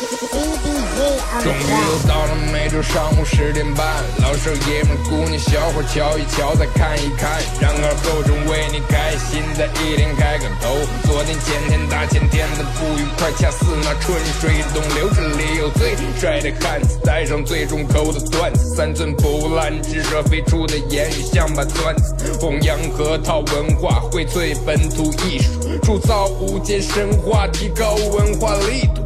终于又到了每周上午十点半，老少爷们、姑娘小伙瞧一瞧，再看一看，然而后生为你开心的一天开个头。昨天、前天、大前天的不愉快，恰似那春水东流。这里有最帅的汉子，带上最重口的段子，三寸不烂之舌飞出的言语像把钻子，弘扬河套文化，荟萃本土艺术，铸造无间神话，提高文化力度，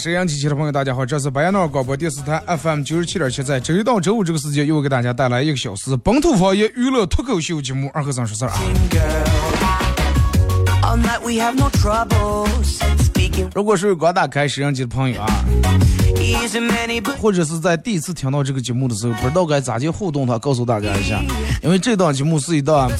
沈阳机器的朋友，大家好，这是白彦淖尔广播电视台 FM 九十七点七，在周一到周五这个时间，又给大家带来一个小时本土方言娱乐脱口秀节目《二和尚说事儿》啊。如果是刚打开摄像机的朋友啊或者是在第一次听到这个节目的时候，不知道该咋去互动的话，告诉大家一下，因为这档节目是一档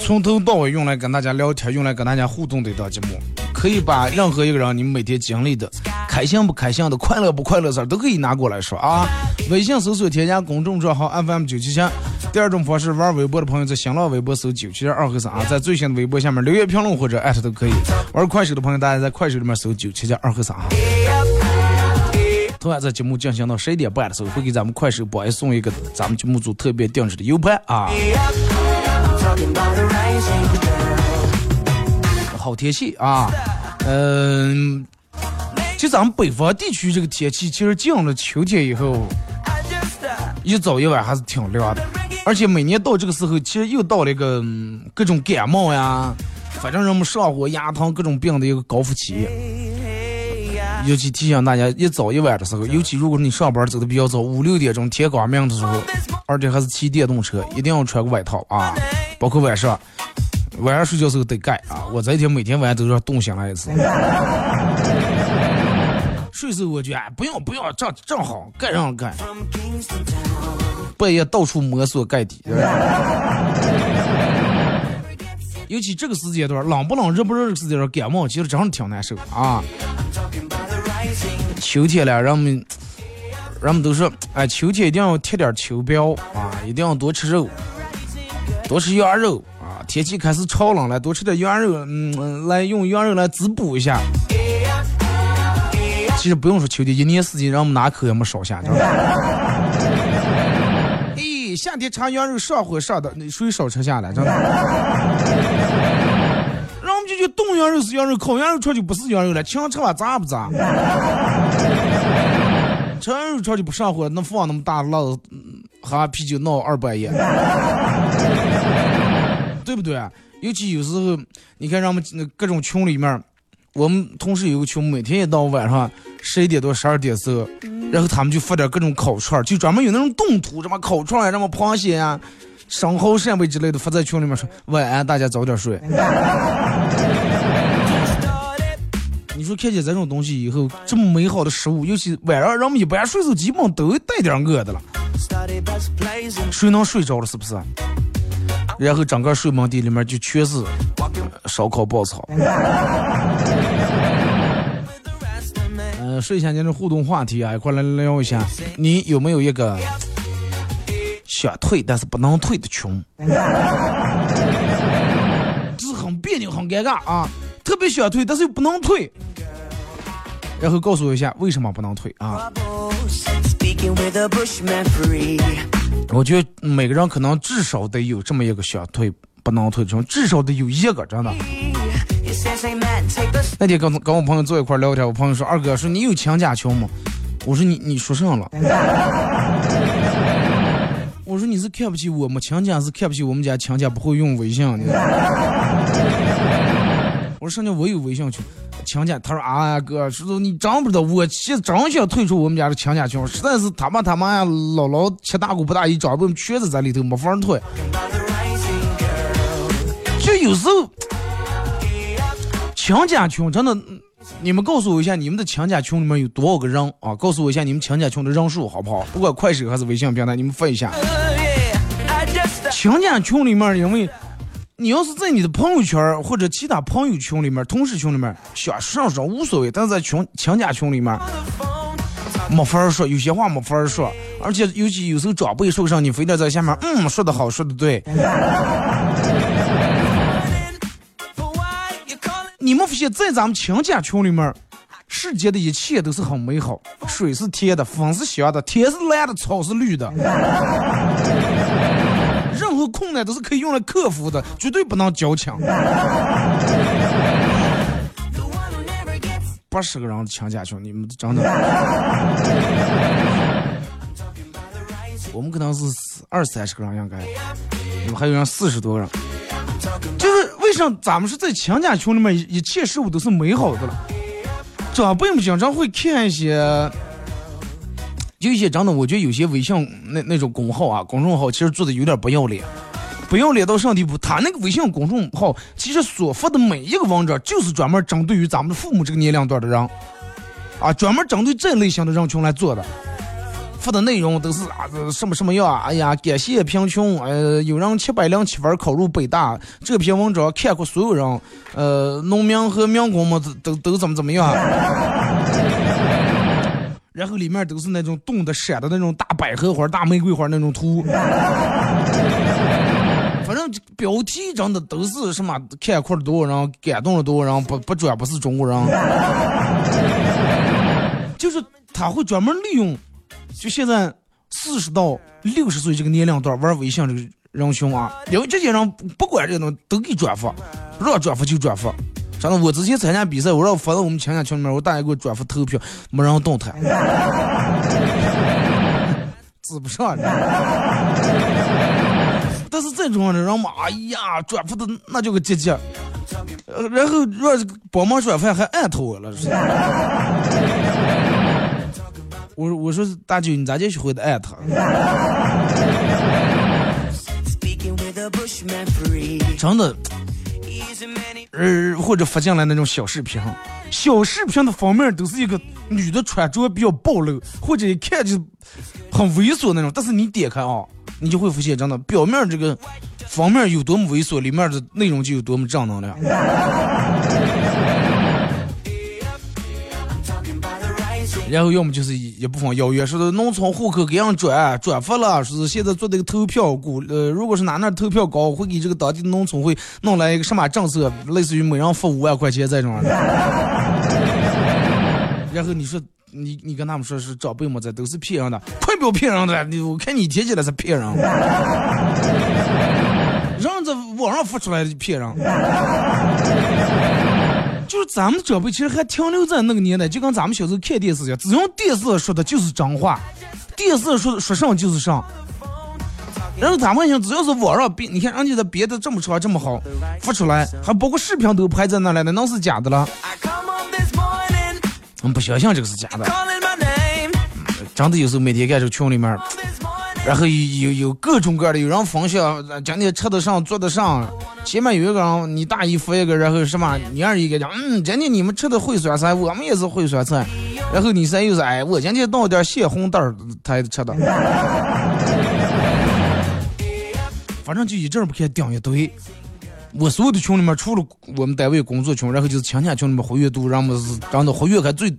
从头到尾用来跟大家聊天、用来跟大家互动的一档节目，可以把任何一个人你们每天经历的开心不开心的、快乐不快乐的事儿都可以拿过来说啊。微信搜索添加公众账号 FM 九七七。第二种方式，玩微博的朋友在新浪微博搜九七七二和三啊，在最新的微博下面留言评论或者艾特都可以。玩快手的朋友，大家在快手里面搜九七七二和三啊。同样在节目进行到十一点半的时候，会给咱们快手播送一个咱们节目组特别定制的 U 盘啊，好天气啊，嗯、就咱们北方地区这个天气，其实进了秋天以后，一早一晚还是挺凉的，而且每年到这个时候，其实又到了一个、各种感冒呀，反正人们上火、牙疼各种病的一个高峰期。尤其提醒大家，一早一晚的时候，尤其如果你上班走的比较早，五六点钟天刚明的时候，而且还是骑电动车，一定要穿个外套啊，包括晚上，晚上睡觉时候得盖啊。我这一天每天晚上都要冻醒了一次。睡时候我就哎，不用不用，正正好盖上盖.半夜到处摸索盖底。尤其这个时间段，冷不冷、热不热这个时间段，感冒其实真是挺难受啊。秋天了，人们人们都说，哎，秋天一定要贴点秋膘啊，一定要多吃肉，多吃羊肉啊。天气开始潮冷了，多吃点羊肉，嗯，嗯来用羊肉来滋补一下。其实不用说秋天，一年四季让我们哪口也没少下，知道吧？咦，夏天吃羊肉上火上的，你属于少吃下来，真的。然后我们就觉得冻羊肉是羊肉，烤羊肉串就不是羊肉了，清吃吧咋不炸？吃羊肉串就不上火，那放那么大的辣子，嗯喝啤酒闹二半夜，对不对？尤其有时候，你看咱们那各种群里面，我们同事有个群，每天一到晚上十一点多、十二点时候，然后他们就发点各种烤串，就专门有那种动图，什么烤串儿呀、什么螃蟹啊、生蚝、扇贝之类的，发在群里面说晚安，大家早点睡。你说看见这种东西以后，这么美好的食物，尤其晚上人们一般睡觉基本都带点饿的了谁能睡着了是不是？然后整个睡梦地里面就全是烧烤爆炒。呃，睡前间的互动话题啊，一块来聊一下，你有没有一个想退但是不能退的群？就是很别扭、很尴尬啊，特别想退，但是又不能退。然后告诉我一下为什么不能退啊.我觉得每个人可能至少得有这么一个想退不能退至少得有一个，真的。那天跟跟我朋友坐一块儿聊天，我朋友说：“二哥，说你有请假群吗？”我说你：“你说上了。”我说你：“是看不起我们亲家，是看不起我们家亲家不会用微信呢？我说上家我有微信群，亲家，他说啊哥，说你真不知道，我其实真想退出我们家的强家群，实在是他妈他妈呀，姥姥七大姑八大姨长辈们全是在里头，没法退。就有时候强家群真的，你们告诉我一下，你们的强家群里面有多少个人啊？告诉我一下你们强家群的人数好不好？不管快手还是微信平台，你们发一下。强家群里面，因为。你要是在你的朋友圈或者其他朋友群里面、同事群里面想上上无所谓，但是在群亲家群里面没法说，有些话没法说，而且尤其有时候长辈说上，你非得在下面嗯说的好，说的对。你们发现，在咱们亲家群里面，世界的一切都是很美好，水是甜的，风是香的，天是蓝的，草是绿的。任何困难都是可以用来克服的，绝对不能矫情。八十个人强加群，你们真的？我们可能是二三十个人应该，你们还有人四十多个人。就是为什么咱们是在强加群里面，一切事物都是美好的了？长辈们经常会看一些。有一些真的，我觉得有些微信那那种公号啊、公众号，其实做的有点不要脸，不要脸到什么地步？他那个微信公众号，其实所发的每一个文章，就是专门针对于咱们的父母这个年龄段的人，啊，专门针对这类型的人群来做的。发的内容都是啊，什么什么样啊？哎呀，感谢贫穷，呃，有人七百零七分考入北大。这篇文章看过所有人，呃，农民和民工们都都怎么怎么样？然后里面都是那种冻的、闪的那种大百合花、大玫瑰花那种图，反正标题真的都是什么看哭了多少人，感动了多少人，不不转不是中国人，就是他会专门利用，就现在四十到六十岁这个年龄段玩微信这个人群啊，因为这些人不管这个东西都给转发，让转发就转发。真的，我之前参加比赛，我让我发到我们亲家群里面，我大爷给我转发投票，没人动弹，指不上。但是这种人嘛，哎呀，转发的那叫个积极，然后若帮忙转发还艾特我了。是我我说大舅，你咋就学会的艾特？真的。呃，或者发进来那种小视频，小视频的封面都是一个女的穿着比较暴露，或者一看就很猥琐那种。但是你点开啊，你就会发现，真的表面这个封面有多么猥琐，里面的内容就有多么正能量。然后要么就是一部分邀约，说的农村户口给人转转发了，说是现在做这个投票，估呃，如果是哪那投票高，会给这个当地农村会弄来一个什么政策，类似于每人发五万块钱这种。然后你说你你跟他们说是长辈么这都是骗人的，快不要骗人的，你我看你听起来是骗人，让这网上发出来的骗人。就是咱们的长辈其实还停留在那个年代，就跟咱们小时候看电视一样，只要电视说的就是真话，电视说说上就是上。然后咱们想，只要是网上编，你看人家的编的这么长这么好，发出来，还包括视频都拍在那来的，那是假的了。我们不相信这个是假的，真的有时候每天看这群里面。然后有有各种各样的，有人分享今天吃的上做的上，前面有一个人，你大姨夫一个，然后什么你二姨给讲，嗯，今天你们吃的烩酸菜，我们也是烩酸菜，然后你三又是哎，我今天弄点咸红豆儿才吃的，反正就一阵不看顶一堆，我所有的群里面，除了我们单位工作群，然后就是亲戚群里面活跃度，让我们是真的活跃还最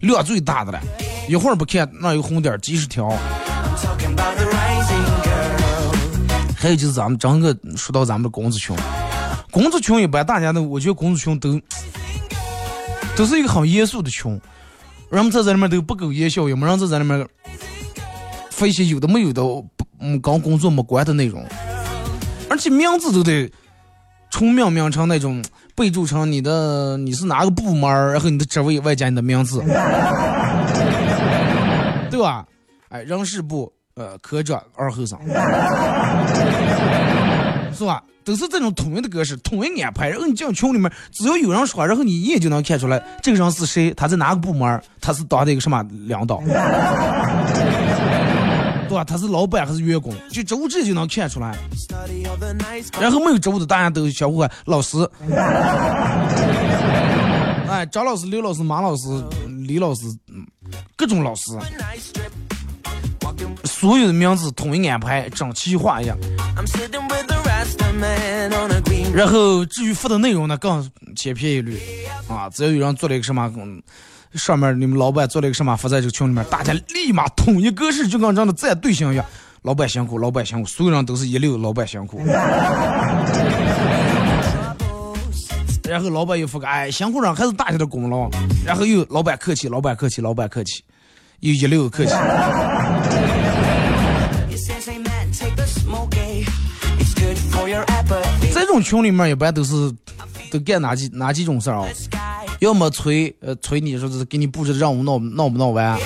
量最大的了，一会儿不看那有红点几十条。还有就是咱们整个说到咱们的工资群，工资群一般大家都，我觉得工资群都都是一个很严肃的群，人们在这里面都不苟言笑，也没人在这里面发一些有的没有的嗯跟工作没关的内容，而且名字都得重命名成那种备注成你的你是哪个部门，然后你的职位外加你的名字，对吧？哎，人事部。呃，科长二后生，是吧？都是这种统一的格式，统一安排。然后你进群里面，只要有人说，然后你一眼就能看出来这个人是谁，他在哪个部门，他是当的一个什么领导，对吧？他是老板还是员工？就职务直接就能看出来。然后没有职务的，大家都相互喊老师。哎，张老师、刘老师、马老师、李老师，嗯，各种老师。所有的名字统一安排，整齐划一下。然后至于发的内容呢，更千篇一律啊！只要有人做了一个什么，上面你们老板做了一个什么，发在这个群里面，大家立马统一格式，就跟这样的赞对象一样。老板辛苦，老板辛苦，所有人都是一流，老板辛苦。然后老板又发个哎，辛苦人还是大家的功劳。然后又老板客气，老板客气，老板客气，又一流客气。这种群里面一般都是都干哪几哪几种事儿啊？要么催呃催你说是给你布置的任务闹闹不闹完，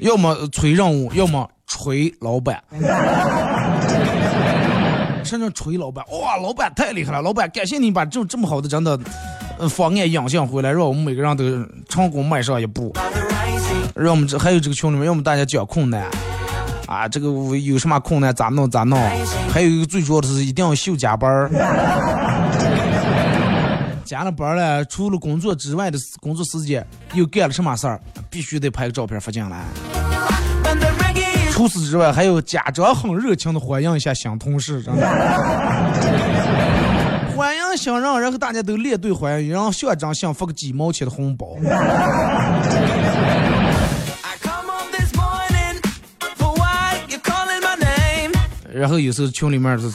要么催任务，要么吹老板。甚至锤老板，哇，老板太厉害了！老板，感谢你把这这么好的真的方案引进回来，让我们每个人都成功迈上一步。让我们这还有这个群里面，让我们大家讲困难。啊，这个我有什么困难咋弄咋弄？还有一个最主要的是一定要休加班儿，加了班了，除了工作之外的工作时间又干了什么事儿，必须得拍个照片发进来。除此之外，还有假装很热情的欢迎一下新同事，真的。欢迎新人，然后大家都列队欢迎，然后校长想发个几毛钱的红包。然后有时候群里面是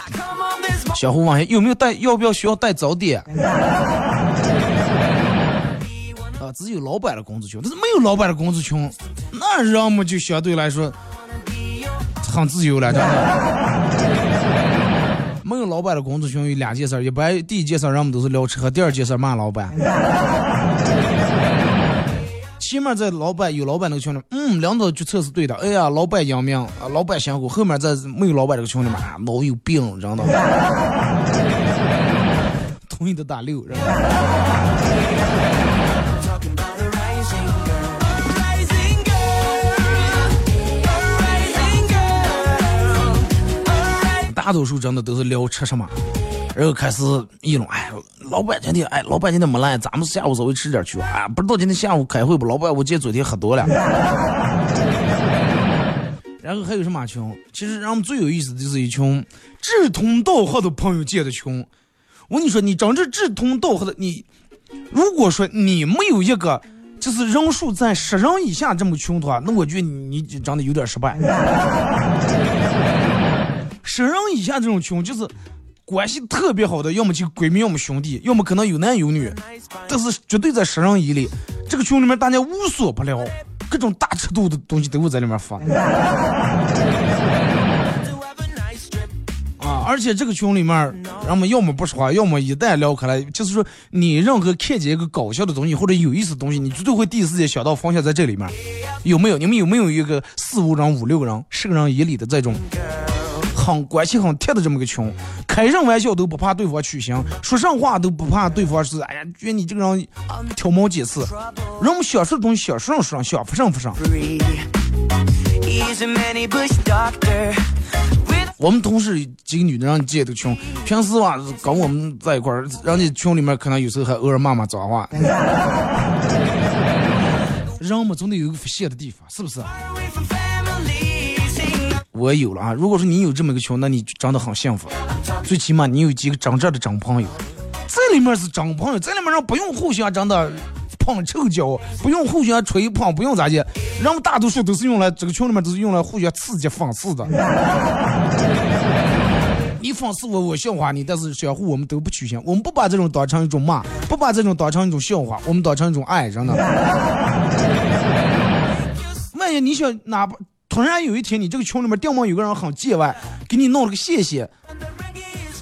相互问有没有带，要不要需要带早点？啊，只有老板的工资群，但是没有老板的工资群，那人们就相对来说很自由了。没有老板的工资群有两件事，一般第一件事人们都是聊车，第二件事骂老板。前面在老板有老板那个群里，嗯，领导决策是对的。哎呀，老板英明啊，老板辛苦。后面在没有老板这个群里面，脑有病，知道吗？同意的打六，大多数真的都是聊吃什么。然后开始议论，哎，老板今天，哎，老板今天没来，咱们下午稍微吃点去。哎，不知道今天下午开会不？老板，我记得昨天喝多了。然后还有什么群？其实，让我们最有意思的就是一群志同道合的朋友建的群。我跟你说，你真正志同道合的，你如果说你没有一个就是人数在十人以下这么群的话，那我觉得你真的有点失败。十人以下这种群就是。关系特别好的，要么就闺蜜，要么兄弟，要么可能有男有女，但是绝对在十人以里。这个群里面大家无所不聊，各种大尺度的东西都会在里面发。啊，而且这个群里面，人们要么不说话，要么一旦聊开来，就是说你任何看见一个搞笑的东西或者有意思的东西，你绝对会第一时间想到方向在这里面。有没有？你们有没有一个四五人、五六个人、十个人以里的这种？很关系很铁的这么个群，开上玩笑都不怕对方取笑，说上话都不怕对方是哎呀，觉得你这个人挑毛几次。人们想说东西想说上说上，想发上发上。我们同事几个女的让建的群，平时吧跟我们在一块儿，人家群里面可能有时候还偶尔骂骂脏话。人们总得有个发泄的地方，是不是？我有了啊！如果说你有这么个群，那你真的很幸福。最起码你有几个真正的真朋友，这里面是真朋友，这里面人不用互相真的碰臭脚，不用互相吹捧，不用咋的。人们大多数都是用来这个群里面都是用来互相刺激讽刺的。你讽刺我，我笑话你，但是相互我们都不取笑，我们不把这种当成一种骂，不把这种当成一种笑话，我们当成一种爱，真的。万一你想哪怕。突然有一天，你这个群里面掉毛有个人很见外，给你弄了个谢谢，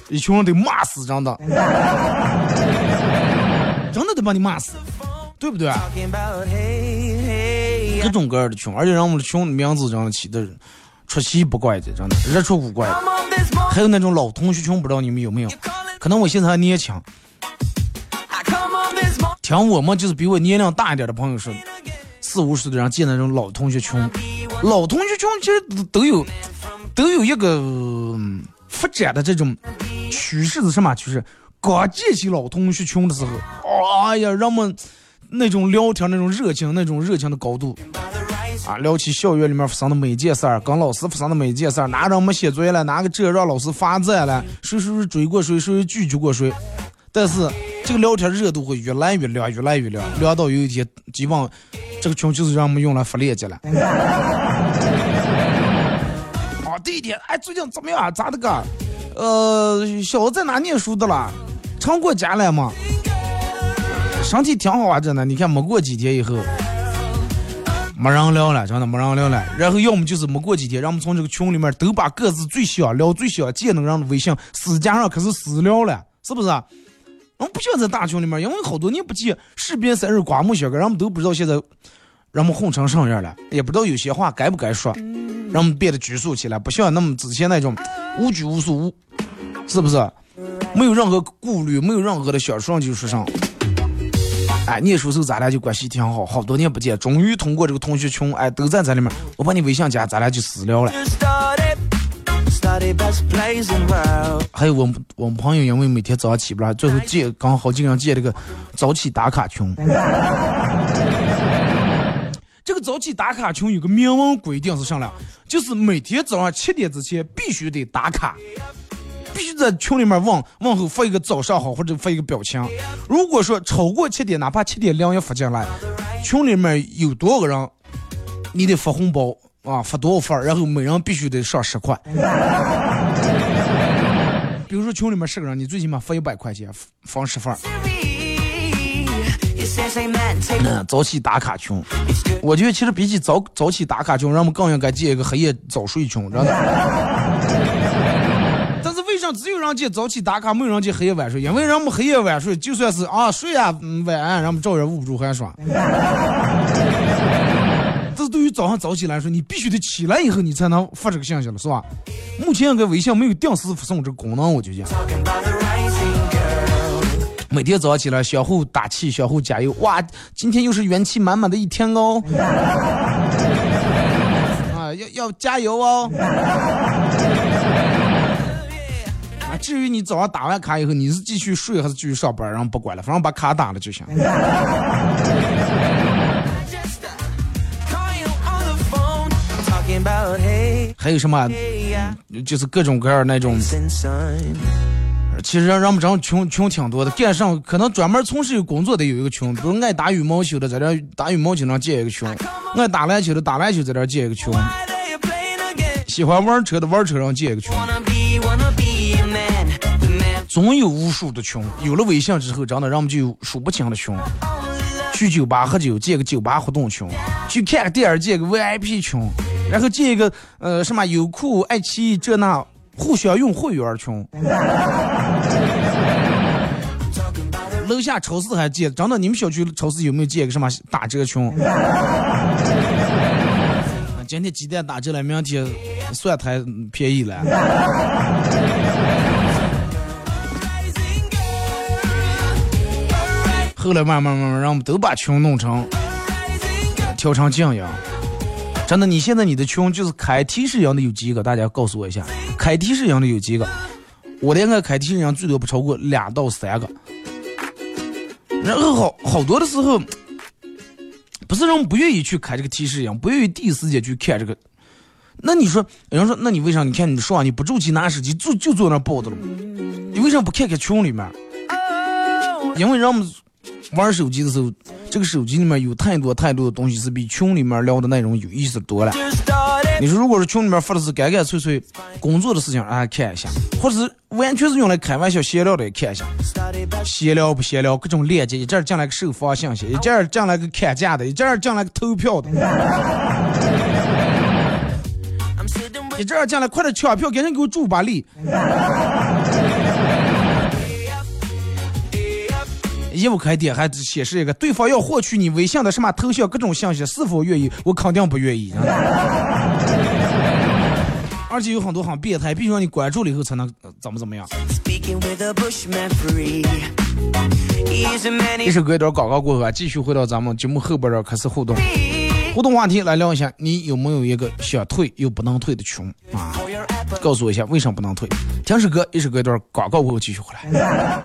一群人得骂死，真的，真的得把你骂死，对不对？各种各样的群，而且让我们的群名字这样起的，出奇不怪的，真的日出不怪。还有那种老同学群，不知道你们有没有？可能我现在还年轻，听我们就是比我年龄大一点的朋友说，四五十的人建那种老同学群，老同学群其实都有都有一个发展的这种趋势是什么？就是刚建起老同学群的时候，哎呀，人们那种聊天那种热情，那种热情的高度。啊，聊起校园里面发生的每件事儿，跟老师发生的每件事儿，哪人没写作业了，哪个这让老师罚站了，谁谁谁追过谁，谁谁拒绝过谁。但是这个聊天热度会越来越凉，越来越凉，凉到有一天，基本这个群就是让我们用来发链接了。弟弟，哎，最近怎么样？咋的个？呃，小子在哪念书的了？常过家了吗？身体挺好啊，真的。你看，没过几天以后。没人聊了，真的没人聊了。然后要么就是没过几天，让我们从这个群里面都把各自最想聊、最想见的人的微信私加上，开始私聊了，是不是？我们不想在大群里面，因为好多年不见，士别三日刮目相看，人们都不知道现在人们混成什么样了，也不知道有些话该不该说，人们变得拘束起来，不像那么之前那种无拘无束，是不是？没有任何顾虑，没有任何的想说就说上。哎，念书时候咱俩就关系挺好，好多年不见，终于通过这个同学群，哎，都在这里面，我把你微信加，咱俩就私聊了。还有我们我们朋友，因为每天早上起不来，最后建刚好经常建这个早起打卡群。这个早起打卡群有个明文规定是啥呢？就是每天早上七点之前必须得打卡。必须在群里面问问候发一个早上好或者发一个表情。如果说超过七点，哪怕七点零也发进来，群里面有多少个人，你得发红包啊，发多少份然后每人必须得上十块。比如说群里面十个人，你最起码发一百块钱，发十份。嗯，早起打卡群，我觉得其实比起早早起打卡群，人们更应该建一个黑夜早睡群，真的。但是为啥只有人家早起打卡，没有人家黑夜晚睡。因为人们黑夜晚睡，就算是啊睡啊晚安，人们照样捂不住寒霜。这是对于早上早起来说，你必须得起来以后，你才能发这个信息了，是吧？目前应该微信没有定时发送这个功能，我就讲。每天早上起来相互打气，相互加油。哇，今天又是元气满满的一天哦！啊，要要加油哦！啊至于你早上打完卡以后，你是继续睡还是继续上班，然后不管了，反正把卡打了就行。还有什么？就是各种各样那种。其实让让们这群群挺多的，干上可能专门从事工作的有一个群，比如爱打羽毛球的在这打羽毛球上建一个群，爱打篮球的打篮球在这建一个群，喜欢玩车的玩车上建一个群。总有无数的群，有了微信之后，真的人们就有数不清的群。去酒吧喝酒，建个酒吧活动群；去看个电影，建个 VIP 群；然后建一个呃什么优酷、爱奇艺这那互相用会员群。楼下超市还建，真的，你们小区超市有没有建个什么打折群？今天鸡蛋打折了，明天蒜苔便宜了。后来慢慢慢慢，让我们都把群弄成调成这样。真的，你现在你的群就是开提示样的有几个？大家告诉我一下，开提示样的有几个？我的应该开提示样最多不超过两到三个。然后好好多的时候，不是人不愿意去开这个提示样，不愿意第一时间去看这个。那你说，有人说，那你为啥？你看你说你不住气拿手机就就坐那抱着了，你为啥不看看群里面？因为人们。玩手机的时候，这个手机里面有太多太多的东西是比群里面聊的内容有意思多了。你说，如果是群里面发的是干干脆脆工作的事情，啊，看一下；或者是完全是用来开玩笑闲聊的，看一下。闲聊不闲聊，各种链接，一阵进来个收房信息，一阵进来个砍价的，一阵进来个投票的，一阵进来快点抢票，赶紧给我助把力。一不开店还显示一个对方要获取你微信的什么头像各种信息，是否愿意？我肯定不愿意。而且有很多很变态，必须让你关注了以后才能、呃怎么怎么样。一首歌一段广告过后啊，继续回到咱们节目后边儿开始互动。互动话题来聊一下，你有没有一个想退又不能退的群啊.告诉我一下为什么不能退。听首歌，一首歌一段广告过后继续回来。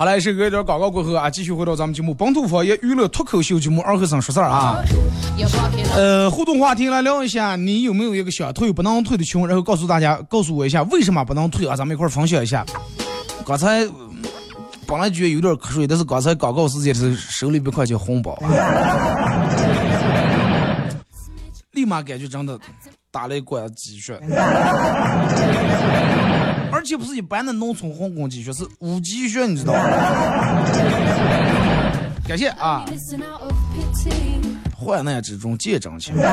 好嘞，是隔一段广告过后啊，继续回到咱们节目本土方言娱乐脱口秀节目《二和尚说事儿》啊。呃，互动话题来聊一下，你有没有一个想退不能退的群？然后告诉大家，告诉我一下为什么不能退啊？咱们一块儿分享一下。刚才嗯本来觉得有点瞌睡，但是刚才广告时间的时候手里一块钱红包，立马感觉真的打了一管鸡血，而且不是一般的农村红公鸡血，是乌鸡血，你知道吗？感谢啊.患难之中见真情。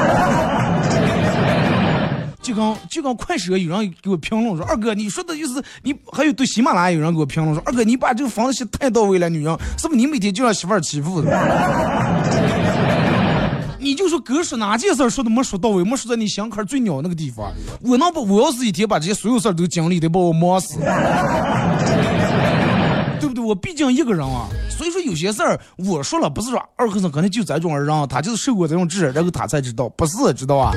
就跟就跟快手有人给我评论说，二哥你说的就是你，还有对喜马拉雅有人给我评论说，二哥你把这个房子写太到位了，女人是不是你每天就让媳妇儿欺负的？你就说哥说哪件事儿说的没说到位，没说在你心坎最鸟那个地方。我能不，我要是一天把这些所有事儿都经历，得把我忙死。对不对？我毕竟一个人啊，所以说有些事儿我说了，不是说二和尚可能就这种人，他就是受过这种治，然后他才知道，不是知道啊？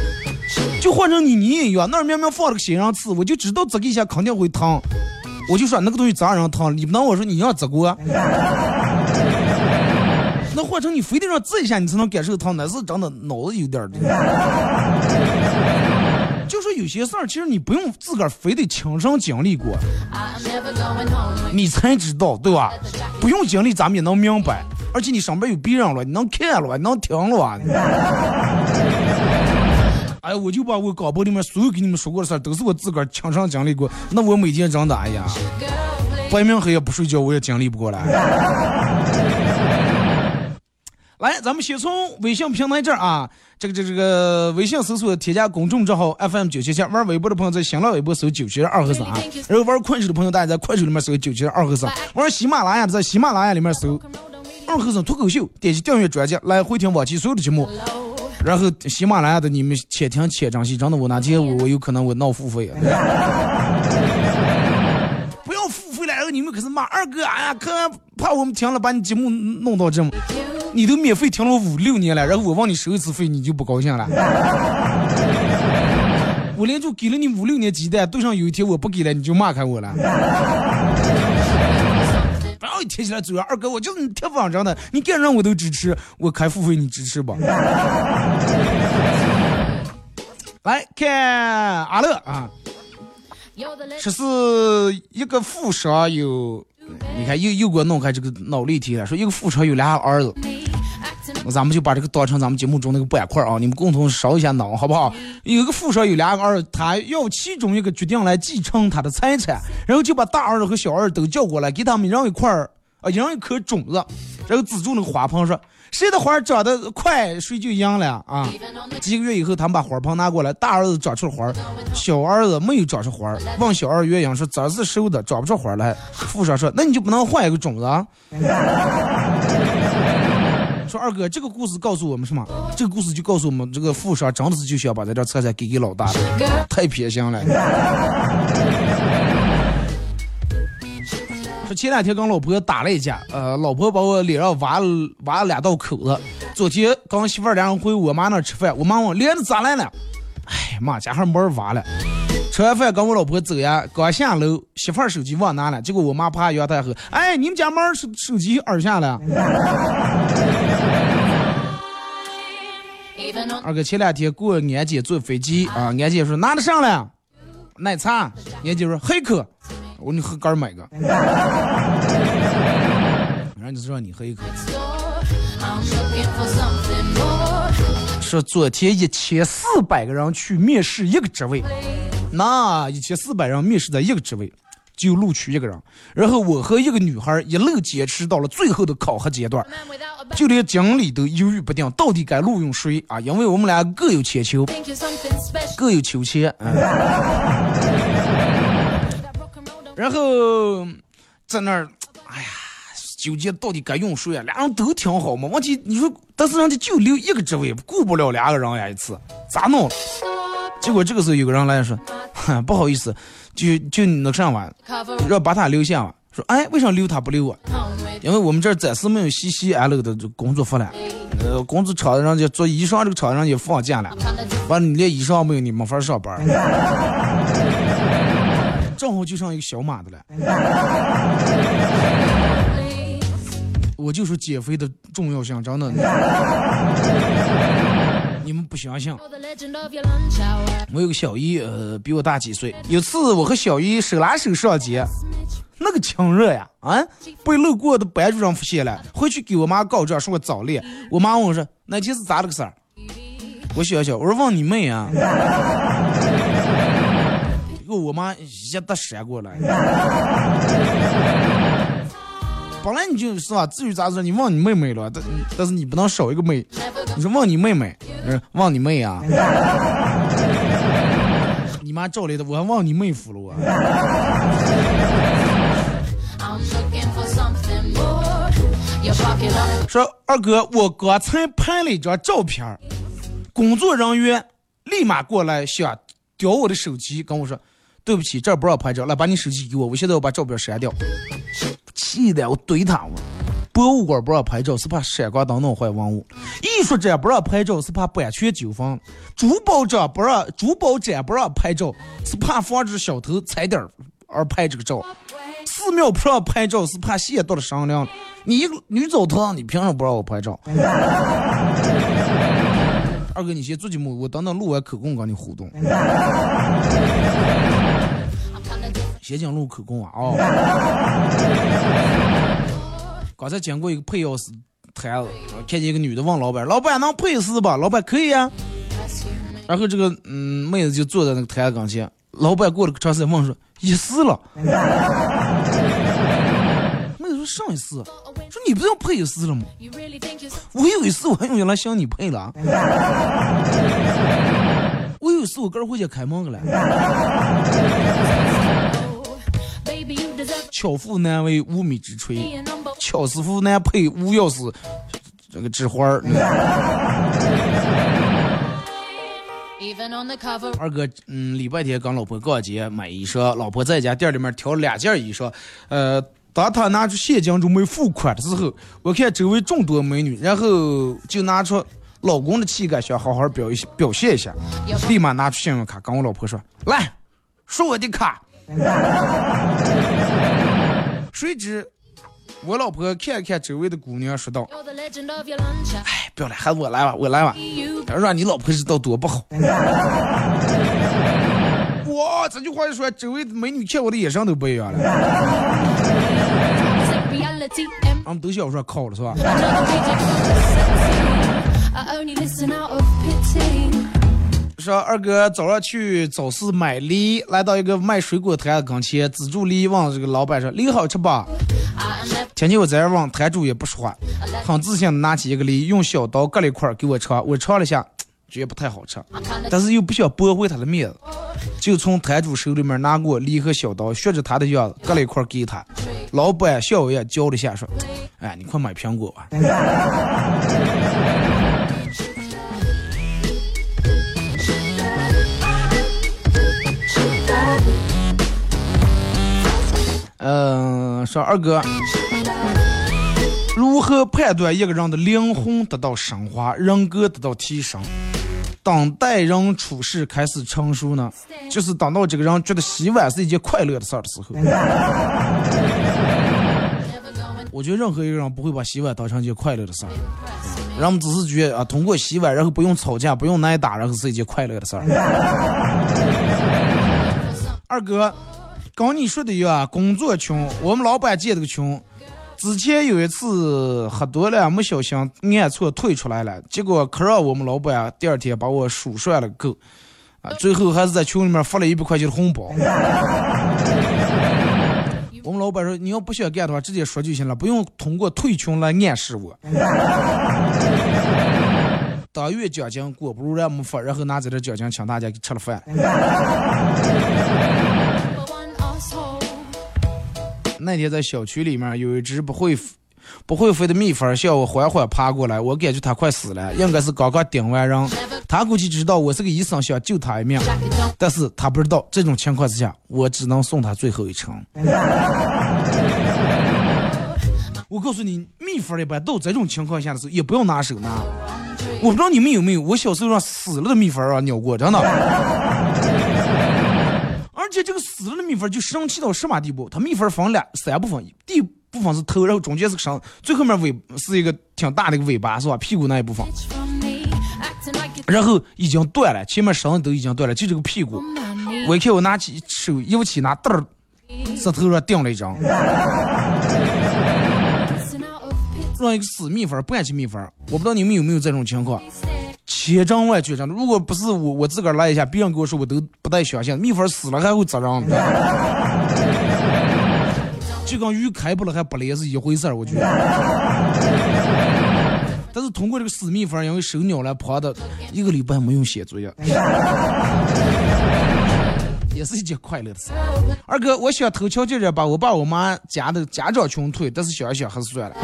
就换成你你也一样，那儿明明放了个仙人刺，我就知道这个一下肯定会疼，我就说那个东西咋让疼？你不能我说你让这个，那换成你非得让这一下你才能感受疼，那是真的脑子有点儿的。就说有些事儿，其实你不用自个儿非得亲身经历过，你才知道，对吧？不用经历，咱们也能明白。而且你上边有别人了，你能看了，你能听了。哎，我就把我广播里面所有给你们说过的事儿，都是我自个儿亲身经历过。那我每天真的，哎呀，白明黑夜不睡觉，我也经历不过来。来，咱们先从微信平台这儿啊，这个这个这个微信搜索添加公众账号 FM 九七七，玩微博的朋友在新浪微博搜九七二和三啊，然后玩快手的朋友大家在快手里面搜九七二和三，玩喜马拉雅的在喜马拉雅里面搜二和三脱口秀，点击订阅专辑来回听往期所有的节目。然后喜马拉雅的你们且听且珍惜，真的，我哪天我我有可能我闹付费后你们可是骂二哥，哎呀，可怕我们停了把你节目弄到这么，你都免费停了五六年了，然后我往你收一次费，你就不高兴了。我连就给了你五六年鸡蛋，对上有一天我不给了，你就骂开我了。不要一提起来嘴啊，二哥，我就是你铁粉真的，你干啥我都支持，我开付费你支持吧。来看阿乐啊，这是一个富商有，你看又又给我弄开这个脑力题了，说一个富商有俩儿子，那咱们就把这个当成咱们节目中那个板块啊，你们共同烧一下脑，好不好？有一个富商有俩个儿子，他要其中一个决定来继承他的财产，然后就把大儿子和小儿子都叫过来，给他们一人一块儿啊，一人一颗种子，然后资助那个花盆说，谁的花长得快，谁就赢了啊。几个月以后，他们把花盆拿过来，大儿子长出了花，小儿子没有长出花。问小二原因说这儿子熟的长不出花来。富商说那你就不能换一个种子啊？说二哥，这个故事告诉我们什么？这个故事就告诉我们，这个富商真的是就想把这点财产给给老大了，太偏心了。说前两天跟老婆打了一架，呃，老婆把我脸上挖了挖了两道口子，昨天跟媳妇儿俩人回我妈那吃饭，我妈问连子咋来了？哎妈，家还门完了。吃完饭跟我老婆走呀，刚下楼，媳妇儿手机忘拿了，结果我妈爬阳台后，哎，你们家门手手机耳下了。二哥前两天过安检坐飞机啊，安检说拿得上了，奶茶，安检说黑客，我说你喝干买个，然后就让你喝一口。说昨天一千四百个人去面试一个职位，那一千四百人面试的一个职位就录取一个人，然后我和一个女孩一路坚持到了最后的考核阶段，就连经理都犹豫不定，到底该录用谁？啊？因为我们俩各有千秋，各有秋千，嗯，然后在那儿，哎呀。纠结到底该用谁啊？俩人都挺好嘛。问题你说，但是人家就留一个职位，顾不了两个人呀，一次咋弄？结果这个时候有个人来说，不好意思，就就那个啥玩要把他留下。说，哎，为啥留他不留我？因为我们这暂时没有西西安乐的工作服了。呃，工资厂人家做衣裳这个厂人也放假了，完了你连衣裳没有，你没法上班。正好就剩一个小马的了。我就说减肥的重要性，真的，你们不相信。我有个小姨，呃，比我大几岁。有次我和小姨手拉手上街，那个亲热呀，啊，被路过的班主任发现了，回去给我妈告状，说我早恋。我妈问我说：“那天是咋了个事儿？”我笑笑，我说：“问你妹啊！”结果我妈一打闪过来。本来你就是吧，至于咋说，你忘你妹妹了，但但是你不能少一个妹。你说忘你妹妹，嗯，忘你妹啊！你妈照来的，我还忘你妹夫了我。说二哥，我刚才拍了一张照片，工作人员立马过来想叼我的手机，跟我说对不起，这儿不让拍照，来把你手机给我，我现在要把照片删掉。气的我怼他我，博物馆不让拍照是怕闪光灯弄坏文物，艺术展不让拍照是怕版权纠纷，珠宝展不让珠宝展不让拍照是怕防止小偷踩点而拍这个照，寺庙不让拍照是怕亵渎了商量。你一个女澡堂，你凭什么不让我拍照？二哥，你先做节目，我等等录完口供跟你互动。先讲录口供啊！哦，刚才经过一个配钥匙台子，看见一个女的问老板：“老板能配饰吧？”老板可以呀。然后这个嗯妹子就坐在那个台子跟前，老板过了个长时间问说：“一试了。”妹子说：“上一次，说你不是要配一次了吗？我有一次我还用原来向你配了。我有一次我哥回家开门了。巧妇难为无米之炊，巧师傅难配无钥匙这个纸花儿。二哥，嗯，礼拜天跟老婆逛街买衣裳，老婆在家店里面挑两件衣裳，呃，当他拿出现金准备付款的时候，我看周围众多美女，然后就拿出老公的气概，想好好表一表现一下，立马拿出信用卡跟我老婆说：“来，刷我的卡。”谁知我老婆看了看周围的姑娘，说道：“哎，不要了，还是我来吧，我来吧。让你老婆知道多不好。”哇，这句话一说，周围的美女看我的眼神都不一样了。俺们都想说考了是吧？说二哥早上去早市买梨，来到一个卖水果摊的跟前，自助梨问这个老板说：“梨好吃吧？”听见我在这问，摊主也不说话，很自信的拿起一个梨，用小刀割了一块给我尝。我尝了下，觉得不太好吃，但是又不想驳回他的面子，就从摊主手里面拿过梨和小刀，学着他的样子割了一块给他。老板笑一下，嚼了下说：“哎，你快买苹果吧。”嗯，说二哥，如何判断一个人的灵魂得到升华，人格得到提升？当待人处事开始成熟呢，就是等到这个人觉得洗碗是一件快乐的事儿的时候。我觉得任何一个人不会把洗碗当成一件快乐的事儿，人们只是觉得啊，通过洗碗，然后不用吵架，不用挨打，然后是一件快乐的事儿。二哥，刚你说的一样，工作群，我们老板建这个穷。之前有一次喝多了，没小心按错退出来了，结果可让我们老板第二天把我数算了够，啊，最后还是在群里面发了一百块钱的红包。我们老板说：“你要不想干的话，直接说就行了，不用通过退群来暗示我。”当月奖金过不如让我们发，然后拿着这点奖金请大家吃了饭。那天在小区里面有一只不会不会飞的蜜蜂向我缓缓爬过来，我感觉它快死了，应该是刚刚叮完人。它估计知道我是个医生，想救它一命，但是它不知道这种情况之下，我只能送它最后一程。我告诉你，蜜蜂一般到这种情况下的时候，也不要拿手拿。我不知道你们有没有，我小时候让死了的蜜蜂啊咬过，真的。而且这个死了的蜜蜂就生气到什么地步？它蜜蜂分两三部分，第一部分是头，然后中间是个身，最后面尾是一个挺大的一个尾巴，是吧？屁股那一部分，然后已经断了，前面绳子都已经断了，就这个屁股。我一看，我拿起手一起拿嘚儿，石头上钉了一张。让 一个死蜜蜂不敢去蜜蜂，我不知道你们有没有这种情况。千真万确，真的。如果不是我，我自个儿来一下，别人跟我说，我都不带相信。蜜蜂死了还会责任？就跟鱼开不了还不来是一回事儿，我觉得。但是通过这个死蜜蜂，因为手鸟了，跑的一个礼拜没有写作业，也是一件快乐的事。二哥，我想偷悄悄的把我爸我妈家的家长群退，但是想想还是算了。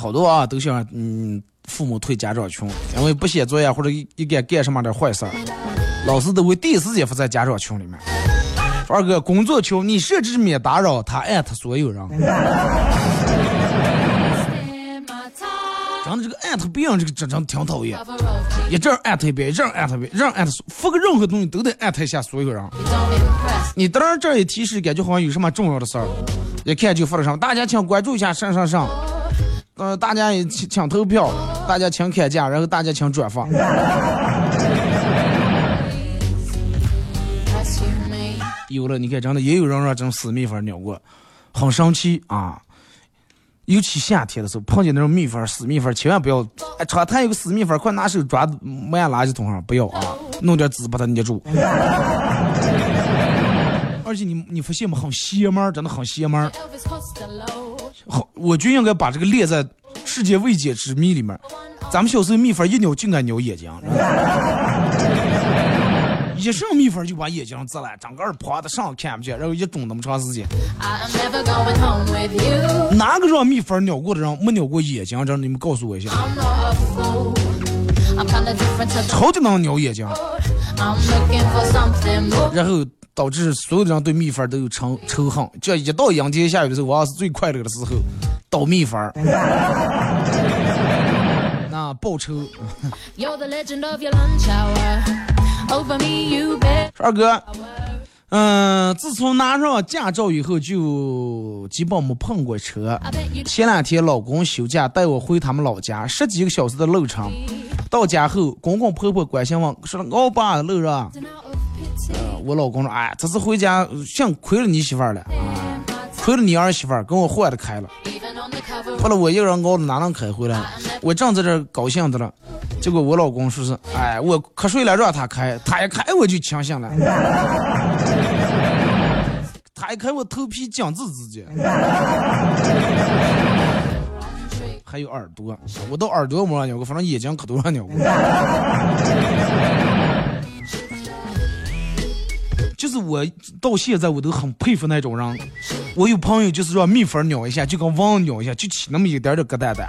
好多啊，都想嗯，父母退家长群，因为不写作业或者一干干什么的坏事儿，老师都会第一时间发在家长群里面。二哥，工作群你设置免打扰，他艾特所有人。真的，这个艾特别人这个真真挺讨厌，一阵艾特一遍，一阵艾特一遍，让艾特发个任何东西都得艾特一下所有人。你当然这一提示，感觉好像有什么重要的事儿，一看就发了什么，大家请关注一下上上上。呃，大家也请请投票，大家请看价，然后大家请转发。有了，你看，真的也有人让这种死蜜蜂咬过，很生气啊！尤其夏天的时候，碰见那种蜜蜂、死蜜蜂，千万不要。哎，窗台有个死蜜蜂，快拿手抓，埋垃圾桶上，不要啊！弄点纸把它捏住。而且你你发现吗？很邪门，真的很邪门。好，我就应该把这个列在世界未解之谜里面。咱们小时候蜜蜂一咬就爱咬眼睛，一上蜜蜂就把眼睛治了，整个儿趴的上看不见，然后一肿那么长时间。哪个让蜜蜂咬过的人没咬过眼睛？让你们告诉我一下。超级能咬眼睛，然后。导致所有的人对蜜蜂都有仇仇恨，这一到阴天下雨的时候，往往是最快乐的时候，倒蜜蜂。那报仇。二哥，嗯，自从拿上驾照以后，就基本没碰过车。前两天老公休假带我回他们老家，十几个小时的路程。到家后，公公婆婆关心问说：“老爸路上？”我老公说：“哎，这次回家幸亏了你媳妇儿了，亏了你儿媳妇儿跟我换的开了，后来我一个人熬的哪能开回来？我正在这高兴的了，结果我老公说是：哎，我瞌睡了让他开，他一开我就清醒了，他一开我头皮僵直直的，还有耳朵，我到耳朵没让咬过，反正眼睛可多让咬过。”就是我到现在我都很佩服那种人。我有朋友就是让蜜蜂咬一下，就跟蚊咬一下，就起那么一点点疙瘩瘩，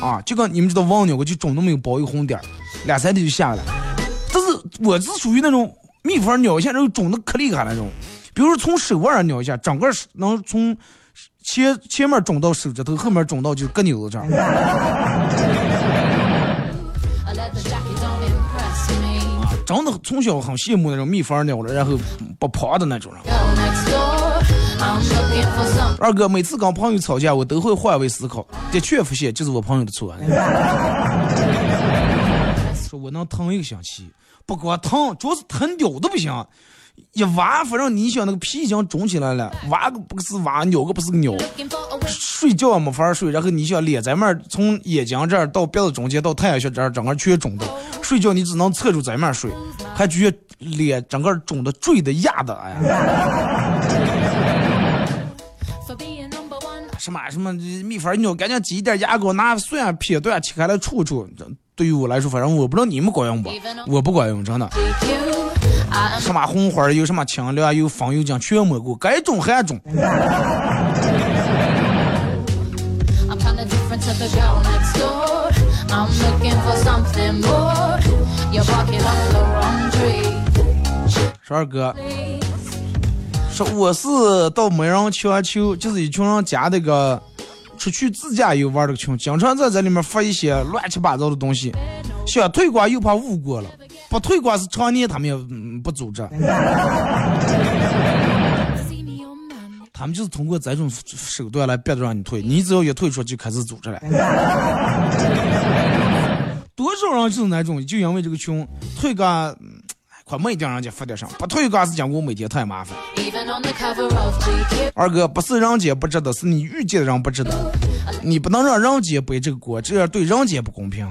啊，就跟你们知道蚊咬过就肿那么有包一红点儿，两三天就下来。但是我是属于那种蜜蜂咬一下然后肿的可厉害那种，比如说从手腕上扭一下，整个能从前前面肿到手指头，后面肿到就搁扭子这儿。真的从小很羡慕那种蜜蜂鸟了，然后不爬的那种人。二哥每次跟朋友吵架，我都会换位思考，的确发现就是我朋友的错。说我能疼一个星期，不光疼，主要是疼屌都不行。一挖，反正你想那个皮已经肿起来了，挖个不是挖，扭个不是个扭。Looking for a way. 睡觉也没法睡，然后你想脸这面从眼睛这儿到鼻子中间到太阳穴这儿，整个全肿的。睡觉你只能侧着这面睡，还觉得脸整个肿的坠的压的，哎呀，For being number one. 什么什么蜜蜂鸟，赶紧挤一点牙膏，拿蒜撇断切开来杵杵。这对于我来说，反正我不知道你们管用不，我不管用，真的。什么红花，有什么清凉，有风油精，全没过。该种还种，十二哥。说我是到没人强求，就是一群人家那个出去自驾游玩儿，这个群经常在这里面发一些乱七八糟的东西，想退款又怕误过了。不推广是常年他们也、嗯、不组织. 他们就是通过这种手段来逼着让你退，你只要一退出就开始组织了。多少人就是那种，就因为这个群退个，嗯快没点人家发点上，不退个是讲我每天太麻烦。二哥，不是人家不值得，是你遇见的人不值得。你不能让人家背这个锅，这样对人家不公平。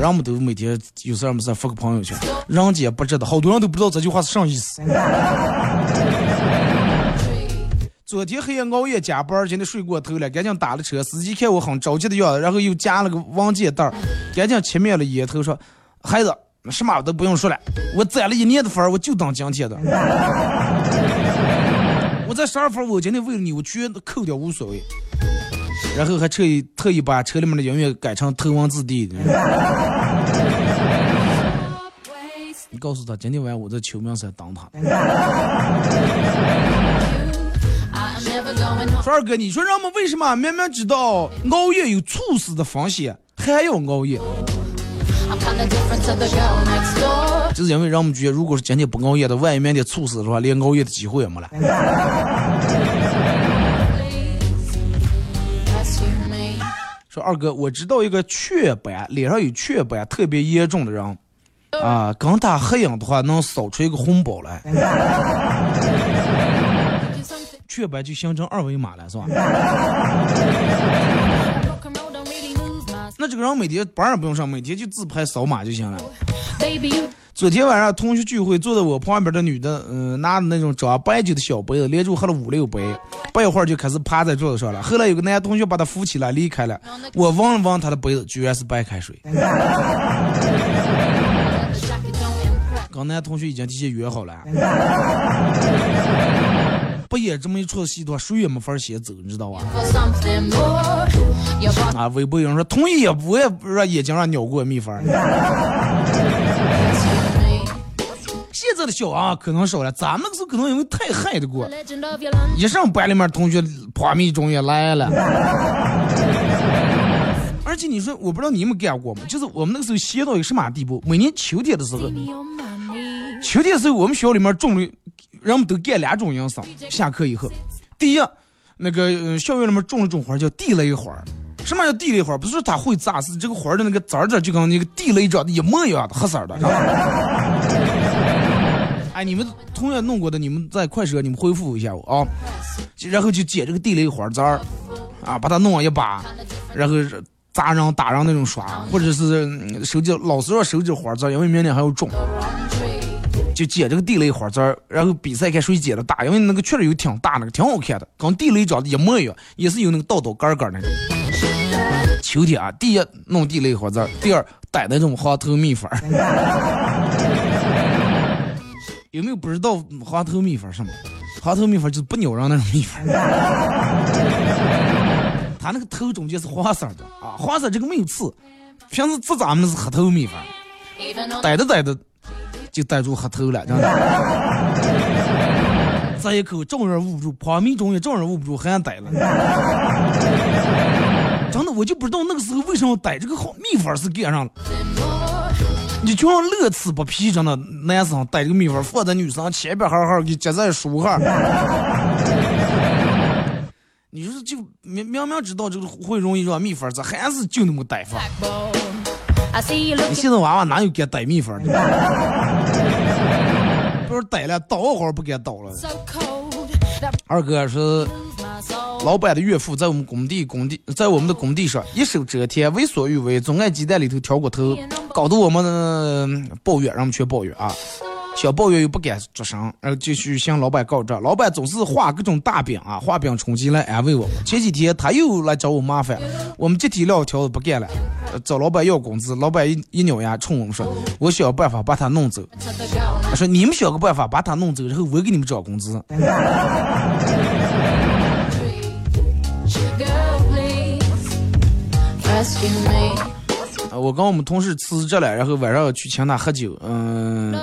人们都每天有事儿没事发个朋友圈，人家不值得，好多人都不知道这句话是啥意思。昨天黑夜熬夜加班，今天睡过头了，赶紧打了车。司机看我很着急的样子，然后又加了个文件袋，赶紧切灭了烟头，说：“孩子，什么都不用说了，我攒了一年的分，我就当今天的。我这十二分，我今天为了你，我全扣掉无所谓。”然后还特意特意把车里面的音乐改成头文字 D。你告诉他，今天晚上我在秋名山等他。说二哥，你说人们为什么明明知道熬夜有猝死的风险，还要熬夜？就是因为人们觉得，如果是今天不熬夜的，万一明天猝死的话，连熬夜的机会也没了。说二哥，我知道一个雀斑，脸上有雀斑特别严重的人，啊，跟他合影的话能扫出一个红包来，雀斑就形成二维码了，是吧？那这个人每天班也不用上，每天就自拍扫码就行了。昨天晚上同学聚会，坐在我旁边的女的，嗯、拿着那种装白酒的小杯子，连着喝了五六杯，不一会儿就开始趴在桌子上了。后来有个男同学把她扶起来离开了，我闻了闻她的杯子，居然是白开水。跟男同学已经提前约好了，不演这么一出戏的话，谁也没法先走，你知道吧啊，微博有人说同意也不也不让眼睛上鸟过蜜蜂。现在的小啊可能少了，咱们那个时候可能因为太嗨的过.一上班里面同学破迷中也来了。而且你说，我不知道你们干过吗？就是我们那个时候闲到一个什么地步？每年秋天的时候.秋天的时候我们学校里面种了，人们都干两种营生。下课以后，第一，那个、校园里面种了种花叫地雷花。什么叫地雷花？不是它会扎，是这个花的那个籽儿籽就跟那个地雷长得一模一样的，黑色儿的。哎，你们同样弄过的，你们在快手你们回复一下我啊，然后就捡这个地雷花籽儿，啊，把它弄一把，然后砸人打人那种刷，或者是嗯收集老师要收集花籽，因为明年还要种，就捡这个地雷花籽儿，然后比赛看谁捡的大，因为那个确实有挺大那个，挺好看的，跟地雷长得一模一样，也是有那个道道杆杆儿那种。秋天啊，第一弄地雷花籽儿，第二逮那种黄头蜜蜂儿。有没有不知道黄头蜜蜂什么？黄头蜜蜂就是不咬人那种蜜蜂。它那个头中间是黄色的啊，黄色这个没有刺。平时吃咱们是黑头蜜蜂逮着逮着就逮住黑头了，真的。这一口正人捂不住，旁边中也正人捂不住，还逮了。真的，我就不知道那个时候为什么逮这个好蜜蜂是干上了。你就像乐此不疲，真的，男生逮这个蜜蜂放在女生前边，好好给夹在书上。你说就明明明知道这个会容易让蜜蜂，这还是就那么逮法？你现在娃娃哪有敢逮蜜蜂的？不是逮了，倒一会儿不给倒了。二哥是.老板的岳父，在我们工地工地在我们的工地上一手遮天，为所欲为，总爱鸡蛋里头挑骨头，搞得我们、呃抱怨，让我们全抱怨啊。小抱怨又不敢作声，然后继续向老板告状。老板总是画各种大饼啊，画饼充饥来安慰我。前几天他又来找我麻烦，我们集体撂挑子不干了，找老板要工资。老板一一咬牙冲我们说：“我想办法把他弄走。”他说：“你们想个办法把他弄走，然后我给你们涨工资。”我跟我们同事辞职了，然后晚上要去请他喝酒，嗯.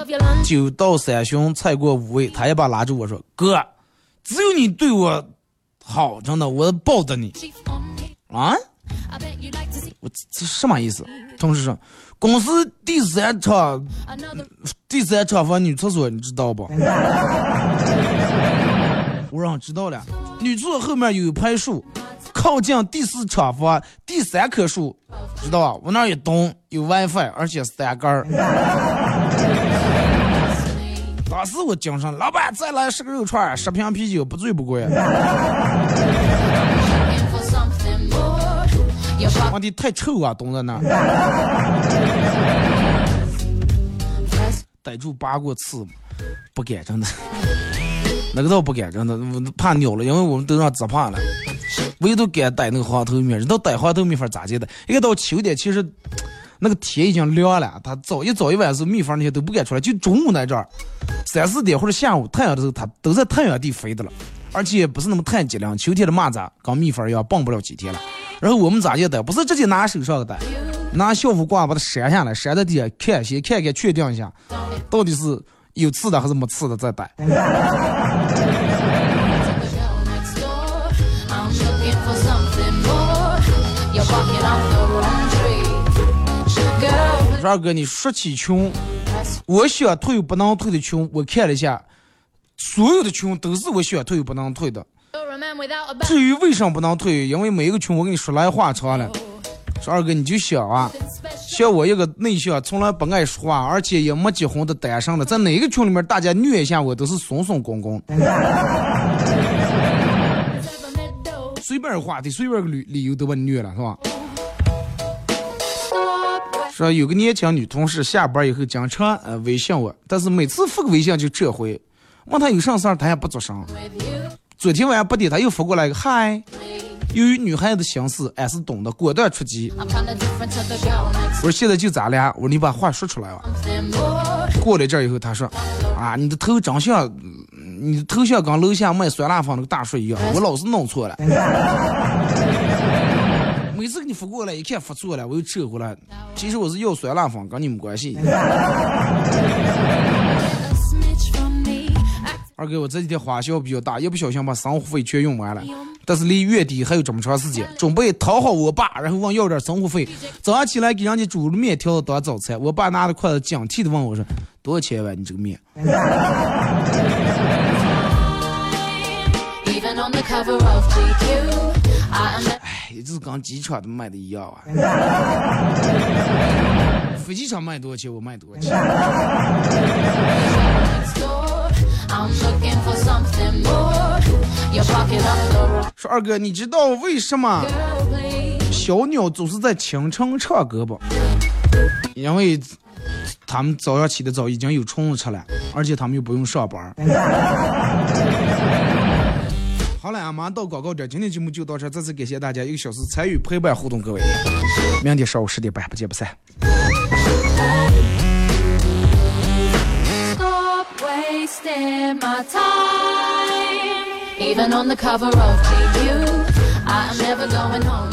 酒到三巡，菜过五味，他一把拉住我说：“哥，只有你对我好，真的，我抱着你.啊！”我这这什么意思？同事说，公司第三场第三厂房女厕所，你知道不？我让知道了，女厕所后面有一排树，靠近第四厂房第三棵树，知道吧？我那儿一动有 WiFi，而且三根儿。当时我精神，老板再来十个肉串，十瓶啤酒，不醉不归。looking for something more. Your pocket 问题太臭啊，冻在那儿，逮住八过刺，不敢真的。那个倒不敢，真的，我怕尿了，因为我们都让自怕了。唯独敢逮那个黄头蜜，人到逮黄头蜜蜂咋接的？一个到秋天，其实那个天已经凉了，它早一早一晚的时候，蜜蜂那些都不敢出来，就中午那阵儿，三四点或者下午太阳的时候，它都在太阳地飞的了，而且不是那么太激亮。秋天的蚂蚱跟蜜蜂一样，蹦不了几天了。然后我们咋接逮？不是直接拿手上逮，拿校服挂把它扇下来，扇在地下看，先看看确定一下，到底是有刺的还是没刺的再逮。说二哥，你说起穷，我想退不能退的穷，我看了一下，所有的群都是我想退又不能退的。至于为什么不能退，因为每一个群，我跟你说来话长了。说二哥，你就想啊，像我一个内向，从来不爱说话，而且也没结婚的单身的，在哪个群里面，大家虐一下我都是松松公公，随便话题，随便个理理由都把你虐了，是吧？说有个年轻女同事下班以后经常呃微信我，但是每次发个微信就撤回，问她有啥事儿，她也不做声。昨天晚上八点，她又发过来一个嗨。由于女孩子的心思，俺是懂的，果断出击。我说现在就咱俩，我说你把话说出来吧。过了一阵儿以后，她说啊，你的头长相，你的头像跟楼下卖酸辣粉那个大叔一样，我老是弄错了。每次给你发过来，一看发错了，我又撤回来。其实我是要酸辣粉，跟你没关系。二哥，我这几天花销比较大，一不小心把生活费全用完了。但是离月底还有这么长时间，准备讨好我爸，然后问要点生活费。早上起来给人家煮了面条当早餐，我爸拿着筷子警惕的问我说：“多少钱吧？你这个面也是跟机场的卖的一样啊！飞机场卖多少钱，我卖多少钱。说二哥，你知道为什么小鸟总是在清晨唱歌不？因为他们早上起得早，已经有虫子吃了，而且他们又不用上班。好了，俺马上到广告点，今天节目就到这，再次感谢大家一个小时参与陪伴互动，各位，明天上午十点半不见不散。Stop wasting my time. Even on the cover of GQ. I am never going home.